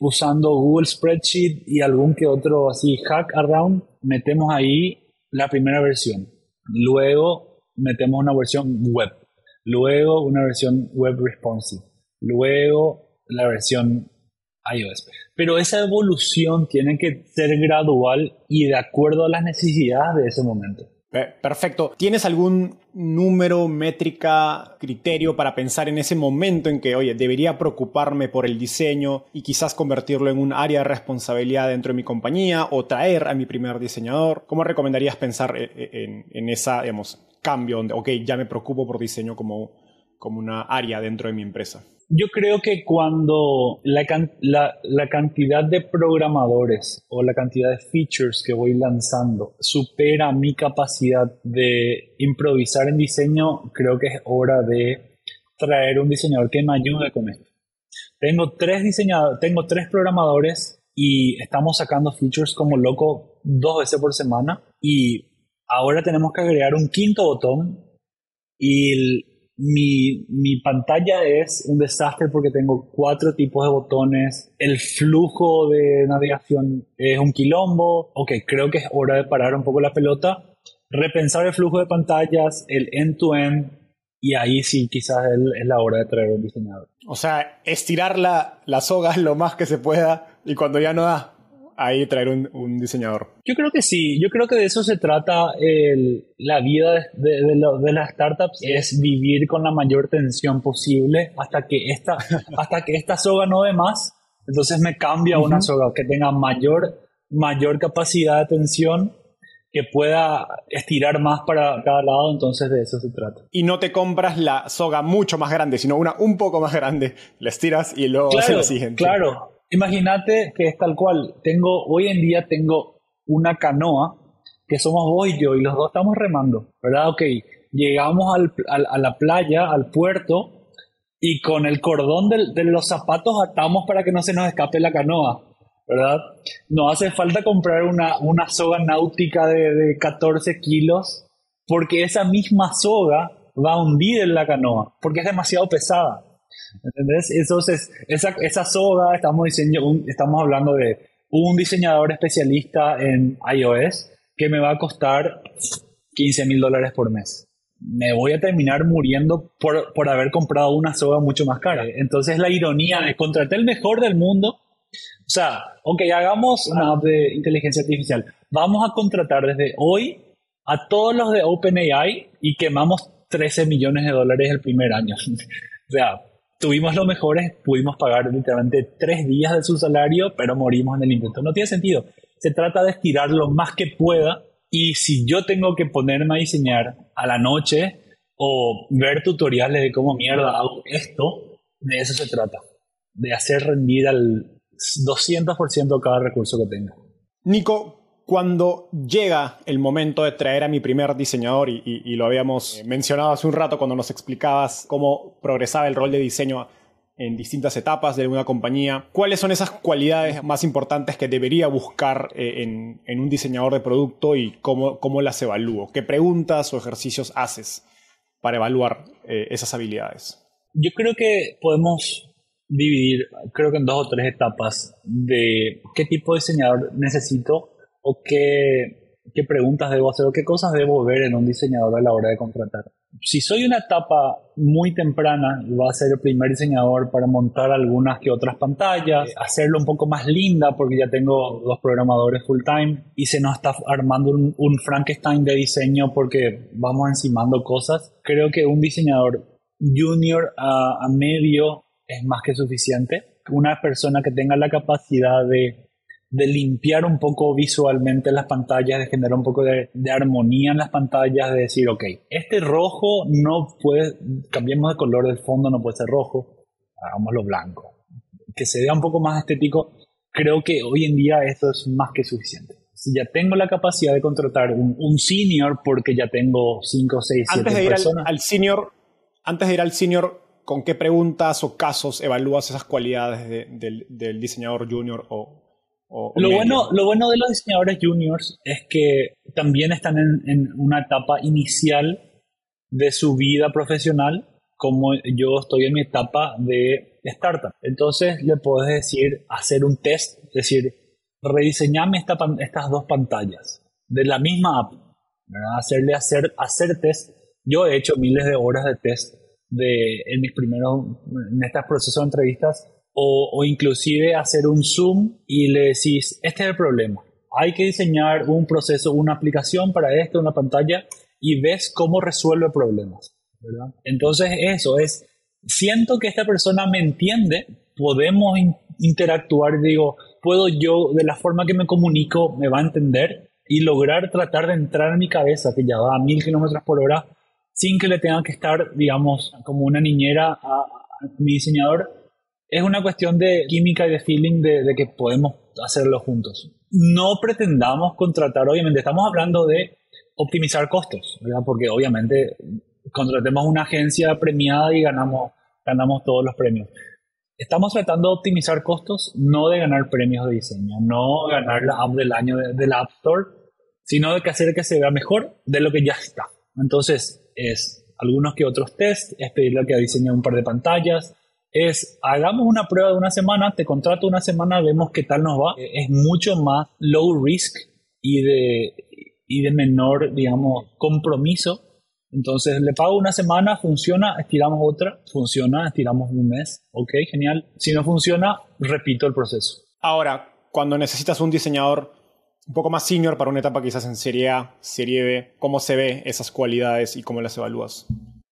usando Google Spreadsheet y algún que otro así hack around. Metemos ahí la primera versión. Luego metemos una versión web, luego una versión web responsive, luego la versión iOS. Pero esa evolución tiene que ser gradual y de acuerdo a las necesidades de ese momento. Perfecto. ¿Tienes algún número, métrica, criterio para pensar en ese momento en que, oye, debería preocuparme por el diseño y quizás convertirlo en un área de responsabilidad dentro de mi compañía o traer a mi primer diseñador? ¿Cómo recomendarías pensar eh, eh, en, en esa, digamos, cambio donde, ok, ya me preocupo por diseño como, como una área dentro de mi empresa? Yo creo que cuando la, la, cantidad de programadores o la cantidad de features que voy lanzando supera mi capacidad de improvisar en diseño, creo que es hora de traer un diseñador que me ayude con esto. Tengo tres diseñadores, tengo tres programadores y estamos sacando features como loco dos veces por semana y Ahora tenemos que agregar un quinto botón y mi, mi, pantalla es un desastre porque tengo cuatro tipos de botones. El flujo de navegación es un quilombo. Ok, creo que es hora de parar un poco la pelota, repensar el flujo de pantallas, el end-to-end. y ahí sí, quizás es la hora de traer un diseñador. O sea, estirar la, la soga [LAUGHS] lo más que se pueda y cuando ya no da, ahí traer un, diseñador. Yo creo que sí, yo creo que de eso se trata la vida de, de, las startups, es vivir con la mayor tensión posible hasta que esta, [LAUGHS] hasta que esta soga no dé más, entonces me cambia una soga que tenga mayor, mayor capacidad de tensión que pueda estirar más para cada lado, entonces de eso se trata. Y no te compras la soga mucho más grande, sino una un poco más grande, la estiras y luego claro, haces la siguiente. Claro, Imagínate que es tal cual. Tengo, hoy en día tengo una canoa que somos vos y yo y los dos estamos remando, ¿verdad? Ok, llegamos al, a la playa, al puerto y con el cordón de, los zapatos atamos para que no se nos escape la canoa, ¿verdad? No hace falta comprar una, soga náutica de, de 14 kilos porque esa misma soga va a hundir en la canoa porque es demasiado pesada. ¿Entendés? Entonces, esa, esa soga, estamos, diseño, estamos hablando de un diseñador especialista en iOS que me va a costar 15 mil dólares por mes. Me voy a terminar muriendo por, por haber comprado una soga mucho más cara. Entonces, la ironía de contratar el mejor del mundo. O sea, ok, hagamos una app de inteligencia artificial. Vamos a contratar desde hoy a todos los de OpenAI y quemamos 13 millones de dólares el primer año. [LAUGHS] o sea, tuvimos los mejores, pudimos pagar literalmente tres días de su salario, pero morimos en el intento. No tiene sentido. Se trata de estirar lo más que pueda y si yo tengo que ponerme a diseñar a la noche o ver tutoriales de cómo mierda hago esto, de eso se trata. De hacer rendir al 200% cada recurso que tenga. Nico, cuando llega el momento de traer a mi primer diseñador, y, lo habíamos mencionado hace un rato cuando nos explicabas cómo progresaba el rol de diseño en distintas etapas de una compañía, ¿cuáles son esas cualidades más importantes que debería buscar eh, en, un diseñador de producto y cómo, cómo las evalúo? ¿Qué preguntas o ejercicios haces para evaluar eh, esas habilidades? Yo creo que podemos dividir, creo que en dos o tres etapas de qué tipo de diseñador necesito o qué, qué preguntas debo hacer o qué cosas debo ver en un diseñador a la hora de contratar. Si soy una etapa muy temprana, va a ser el primer diseñador para montar algunas que otras pantallas, hacerlo un poco más linda porque ya tengo dos programadores full time y se nos está armando un, un Frankenstein de diseño porque vamos encimando cosas. Creo que un diseñador junior a, a medio es más que suficiente. Una persona que tenga la capacidad de de limpiar un poco visualmente las pantallas, de generar un poco de, armonía en las pantallas, de decir, ok, este rojo no puede, cambiemos de color del fondo, no puede ser rojo, hagámoslo blanco. Que se vea un poco más estético, creo que hoy en día esto es más que suficiente. Si ya tengo la capacidad de contratar un, senior porque ya tengo 5, 6, 7 Antes de ir personas. Al, senior, antes de ir al senior, ¿con qué preguntas o casos evalúas esas cualidades del, del diseñador junior o, lo, bueno, lo bueno de los diseñadores juniors es que también están en, una etapa inicial de su vida profesional, como yo estoy en mi etapa de startup. Entonces le puedes decir, hacer un test, decir, rediseñame esta, estas dos pantallas de la misma app, hacerle hacer, hacer test. Yo he hecho miles de horas de test de, en mis primeros, en estos procesos de entrevistas o, inclusive hacer un zoom y le decís, este es el problema. Hay que diseñar un proceso, una aplicación para esto, una pantalla, y ves cómo resuelve problemas. Entonces eso es, siento que esta persona me entiende, podemos interactuar, digo, puedo yo, de la forma que me comunico, me va a entender y lograr tratar de entrar en mi cabeza, que ya va a mil kilómetros por hora, sin que le tenga que estar, digamos, como una niñera a mi diseñador, es una cuestión de química y de feeling de, que podemos hacerlo juntos. No pretendamos contratar, obviamente, estamos hablando de optimizar costos, ¿verdad? porque obviamente contratemos una agencia premiada y ganamos, ganamos todos los premios. Estamos tratando de optimizar costos, no de ganar premios de diseño, no ganar la app del año de, la App Store, sino de que hacer que se vea mejor de lo que ya está. Entonces, es algunos que otros test, es pedirle que diseñe un par de pantallas, es hagamos una prueba de una semana, te contrato una semana, vemos qué tal nos va. Es mucho más low risk y de, y de menor, digamos, compromiso. Entonces le pago una semana, funciona, estiramos otra, funciona, estiramos un mes, ok, genial. Si no funciona, repito el proceso. Ahora, cuando necesitas un diseñador un poco más senior para una etapa quizás en Serie A, Serie B, ¿cómo se ve esas cualidades y cómo las evalúas?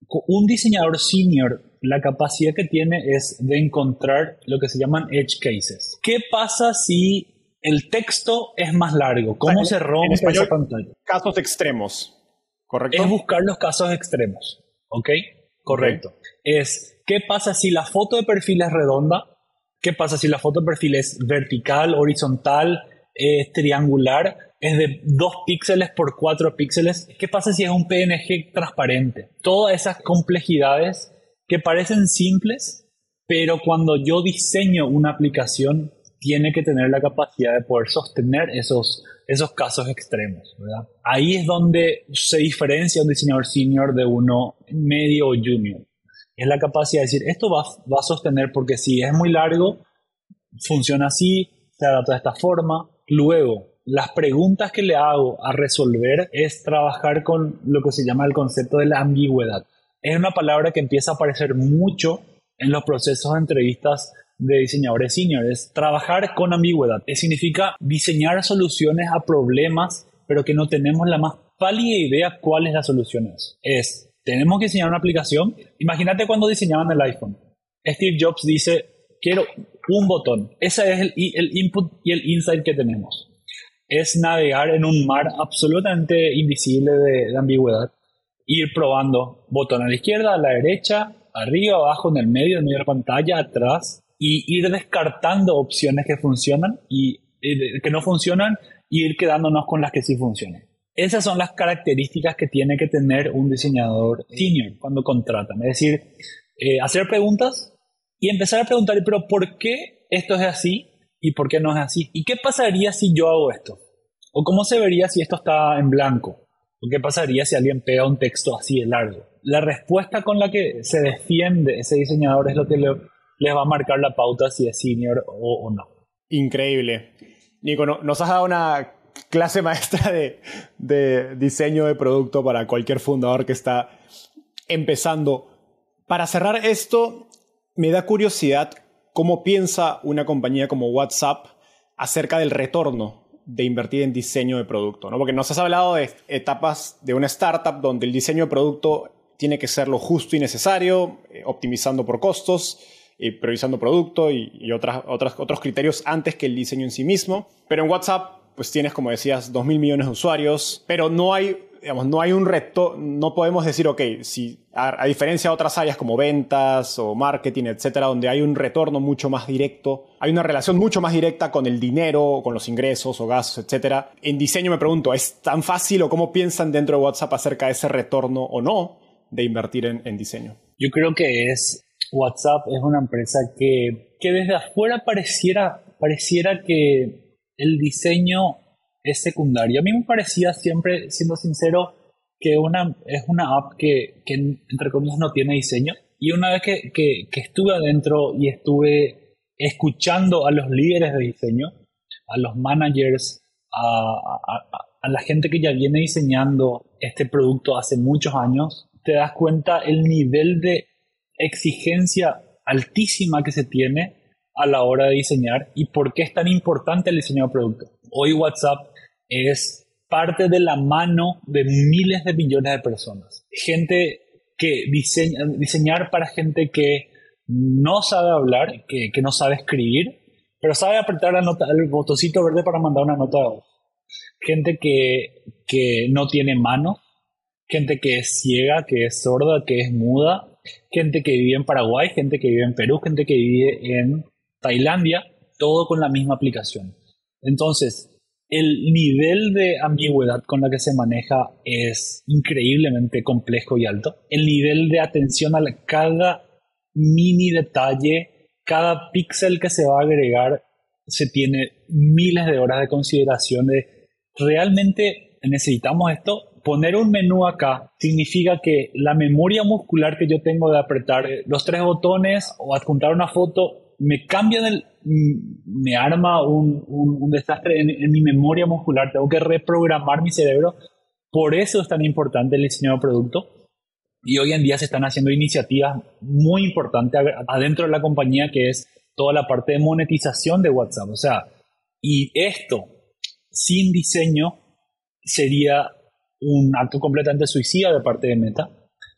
Un diseñador senior la capacidad que tiene es de encontrar lo que se llaman edge cases. ¿Qué pasa si el texto es más largo? ¿Cómo se rompe esa pantalla? Casos extremos, ¿correcto? Es buscar los casos extremos, ¿ok? Correcto. Es, ¿qué pasa si la foto de perfil es redonda? ¿Qué pasa si la foto de perfil es vertical, horizontal, es triangular? es de 2 píxeles por 4 píxeles. ¿Qué pasa si es un PNG transparente? Todas esas complejidades que parecen simples, pero cuando yo diseño una aplicación, tiene que tener la capacidad de poder sostener esos, esos casos extremos. Ahí es donde se diferencia un diseñador senior de uno medio o junior. Es la capacidad de decir, esto va, va a sostener porque si es muy largo, funciona así, se adapta de esta forma. Luego, las preguntas que le hago a resolver es trabajar con lo que se llama el concepto de la ambigüedad es una palabra que empieza a aparecer mucho en los procesos de entrevistas de diseñadores seniors. Trabajar con ambigüedad. significa diseñar soluciones a problemas, pero que no tenemos la más pálida idea cuál es la solución. Es, tenemos que diseñar una aplicación. Imagínate cuando diseñaban el iPhone. Steve Jobs dice, quiero un botón. Ese es el, input y el insight que tenemos. Es navegar en un mar absolutamente invisible de ambigüedad ir probando botón a la izquierda, a la derecha, arriba, abajo, en el medio, en de la pantalla, atrás, y ir descartando opciones que funcionan y, que no funcionan y ir quedándonos con las que sí funcionan. Esas son las características que tiene que tener un diseñador senior cuando contratan. Es decir, eh, hacer preguntas y empezar a preguntar, pero ¿por qué esto es así y por qué no es así? ¿Y qué pasaría si yo hago esto? ¿O cómo se vería si esto está en blanco? qué pasaría si alguien pega un texto así de largo? La respuesta con la que se defiende ese diseñador es lo que le, les va a marcar la pauta si es senior o, no. Increíble. Nico, nos has dado una clase maestra de, de diseño de producto para cualquier fundador que está empezando. Para cerrar esto, me da curiosidad cómo piensa una compañía como WhatsApp acerca del retorno de invertir en diseño de producto, ¿no? Porque nos has hablado de etapas de una startup donde el diseño de producto tiene que ser lo justo y necesario, eh, optimizando por costos, y priorizando producto y, otros criterios antes que el diseño en sí mismo. Pero en WhatsApp, pues tienes, como decías, 2 mil millones de usuarios, pero no hay digamos, no hay un reto, no podemos decir, ok, si a, diferencia de otras áreas como ventas o marketing, etcétera, donde hay un retorno mucho más directo, hay una relación mucho más directa con el dinero, con los ingresos o gastos, etcétera. En diseño me pregunto, ¿es tan fácil o cómo piensan dentro de WhatsApp acerca de ese retorno o no de invertir en, diseño? Yo creo que es, WhatsApp es una empresa que, que desde afuera pareciera, pareciera que el diseño es secundario. A mí me parecía siempre, siendo sincero, que una, es una app que, que entre comillas, no tiene diseño. Y una vez que, que, estuve adentro y estuve escuchando a los líderes de diseño, a los managers, a, a, a, la gente que ya viene diseñando este producto hace muchos años, te das cuenta el nivel de exigencia altísima que se tiene a la hora de diseñar y por qué es tan importante el diseño de producto. Hoy WhatsApp es parte de la mano de miles de millones de personas. Gente que diseña, diseñar para gente que no sabe hablar, que, no sabe escribir, pero sabe apretar la nota, el botoncito verde para mandar una nota de voz. Gente que, que no tiene mano, gente que es ciega, que es sorda, que es muda, gente que vive en Paraguay, gente que vive en Perú, gente que vive en Tailandia, todo con la misma aplicación. Entonces, el nivel de ambigüedad con la que se maneja es increíblemente complejo y alto. El nivel de atención a cada mini detalle, cada píxel que se va a agregar, se tiene miles de horas de consideración de realmente necesitamos esto. Poner un menú acá significa que la memoria muscular que yo tengo de apretar los tres botones o adjuntar una foto me cambia el, me arma un, un, desastre en, mi memoria muscular, tengo que reprogramar mi cerebro. Por eso es tan importante el diseño de producto. Y hoy en día se están haciendo iniciativas muy importantes adentro de la compañía, que es toda la parte de monetización de WhatsApp. O sea, y esto sin diseño sería un acto completamente suicida de parte de Meta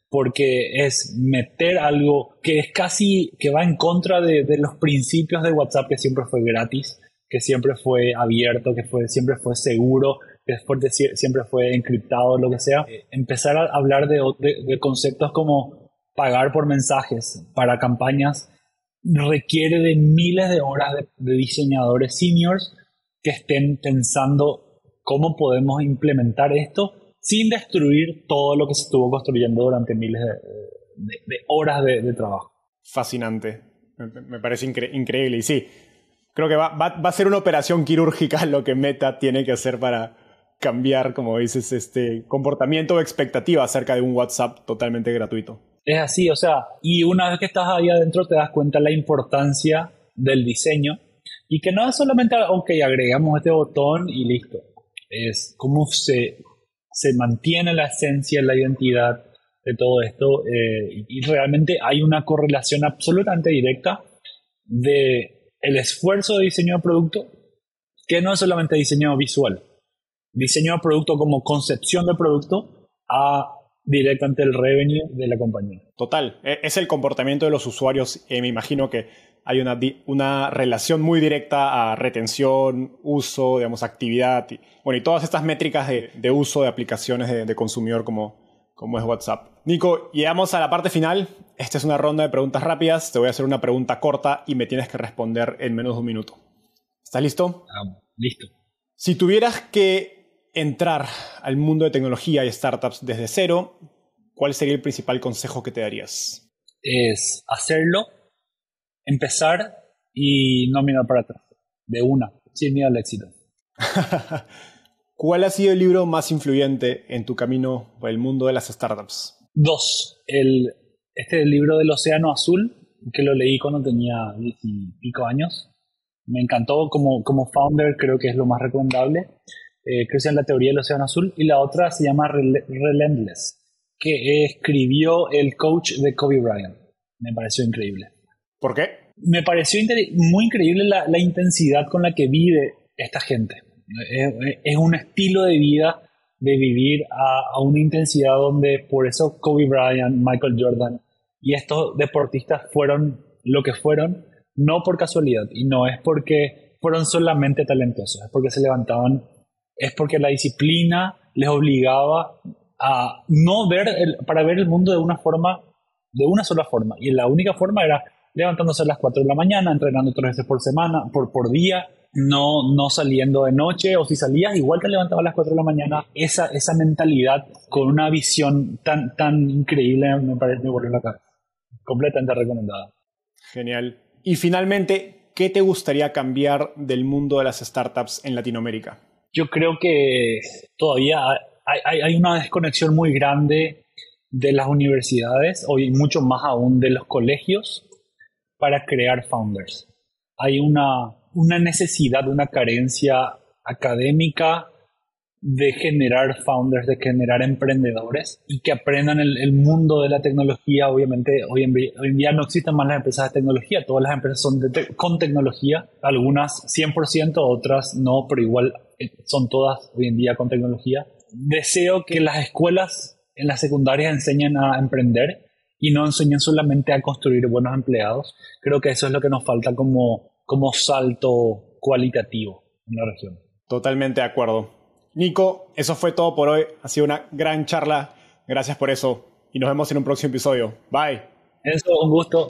porque es meter algo que es casi, que va en contra de, los principios de WhatsApp que siempre fue gratis, que siempre fue abierto, que fue, siempre fue seguro, que siempre fue encriptado, lo que sea. Empezar a hablar de, de, conceptos como pagar por mensajes para campañas requiere de miles de horas de diseñadores seniors que estén pensando cómo podemos implementar esto sin destruir todo lo que se estuvo construyendo durante miles de, horas de, trabajo. Fascinante, me, parece increíble. Y sí, creo que va, a ser una operación quirúrgica lo que Meta tiene que hacer para cambiar, como dices, este comportamiento o expectativa acerca de un WhatsApp totalmente gratuito. Es así, o sea, y una vez que estás ahí adentro te das cuenta la importancia del diseño y que no es solamente, ok, agregamos este botón y listo. Es cómo se se mantiene la esencia, la identidad de todo esto eh, y realmente hay una correlación absolutamente directa de el esfuerzo de diseño de producto que no es solamente diseño visual, diseño de producto como concepción de producto a directamente el revenue de la compañía. Total, e, es el comportamiento de los usuarios y me imagino que hay una, una relación muy directa a retención, uso, digamos, actividad, y, bueno, y todas estas métricas de, uso de aplicaciones de, consumidor como, como es WhatsApp. Nico, llegamos a la parte final. Esta es una ronda de preguntas rápidas. Te voy a hacer una pregunta corta y me tienes que responder en menos de un minuto. ¿Estás listo? listo. Si tuvieras que entrar al mundo de tecnología y startups desde cero, ¿cuál sería el principal consejo que te darías? Es hacerlo empezar y no mirar para atrás, de una, sin miedo al éxito. [LAUGHS] ¿Cuál ha sido el libro más influyente en tu camino por el mundo de las startups? Dos. El, este libro del Océano Azul, que lo leí cuando tenía diez y pico años. Me encantó como, como founder, creo que es lo más recomendable. Eh, creo que es la teoría del Océano Azul. Y la otra se llama Relentless, que escribió el coach de Kobe Bryant. Me pareció increíble. ¿Por qué? Me pareció muy increíble la, la intensidad con la que vive esta gente es, un estilo de vida de vivir a, una intensidad donde por eso Kobe Bryant, Michael Jordan y estos deportistas fueron lo que fueron, no por casualidad y no es porque fueron solamente talentosos, es porque se levantaban, es porque la disciplina les obligaba a no ver, para ver el mundo de una forma, de una sola forma. Y la única forma era levantándose a las 4 de la mañana, entrenando tres veces por semana, por, por día, no, no saliendo de noche, o si salías, igual te levantabas a las 4 de la mañana. Esa, esa mentalidad con una visión tan, tan increíble me parece muy volvió la cara. Completamente recomendada. Genial. Y finalmente, ¿qué te gustaría cambiar del mundo de las startups en Latinoamérica? Yo creo que todavía hay, hay una desconexión muy grande de las universidades, y mucho más aún de los colegios, para crear founders. Hay una una necesidad, una carencia académica de generar founders, de generar emprendedores y que aprendan el, mundo de la tecnología. Obviamente, hoy en, día no existen más las empresas de tecnología, todas las empresas son con tecnología, algunas 100%, otras no, pero igual eh, son todas hoy en día con tecnología. Deseo que las escuelas en las secundarias enseñen a emprender y no enseñen solamente a construir buenos empleados. Creo que eso es lo que nos falta como como salto cualitativo en la región. Totalmente de acuerdo. Nico, eso fue todo por hoy. Ha sido una gran charla. Gracias por eso. Y nos vemos en un próximo episodio. Bye. Eso, un gusto.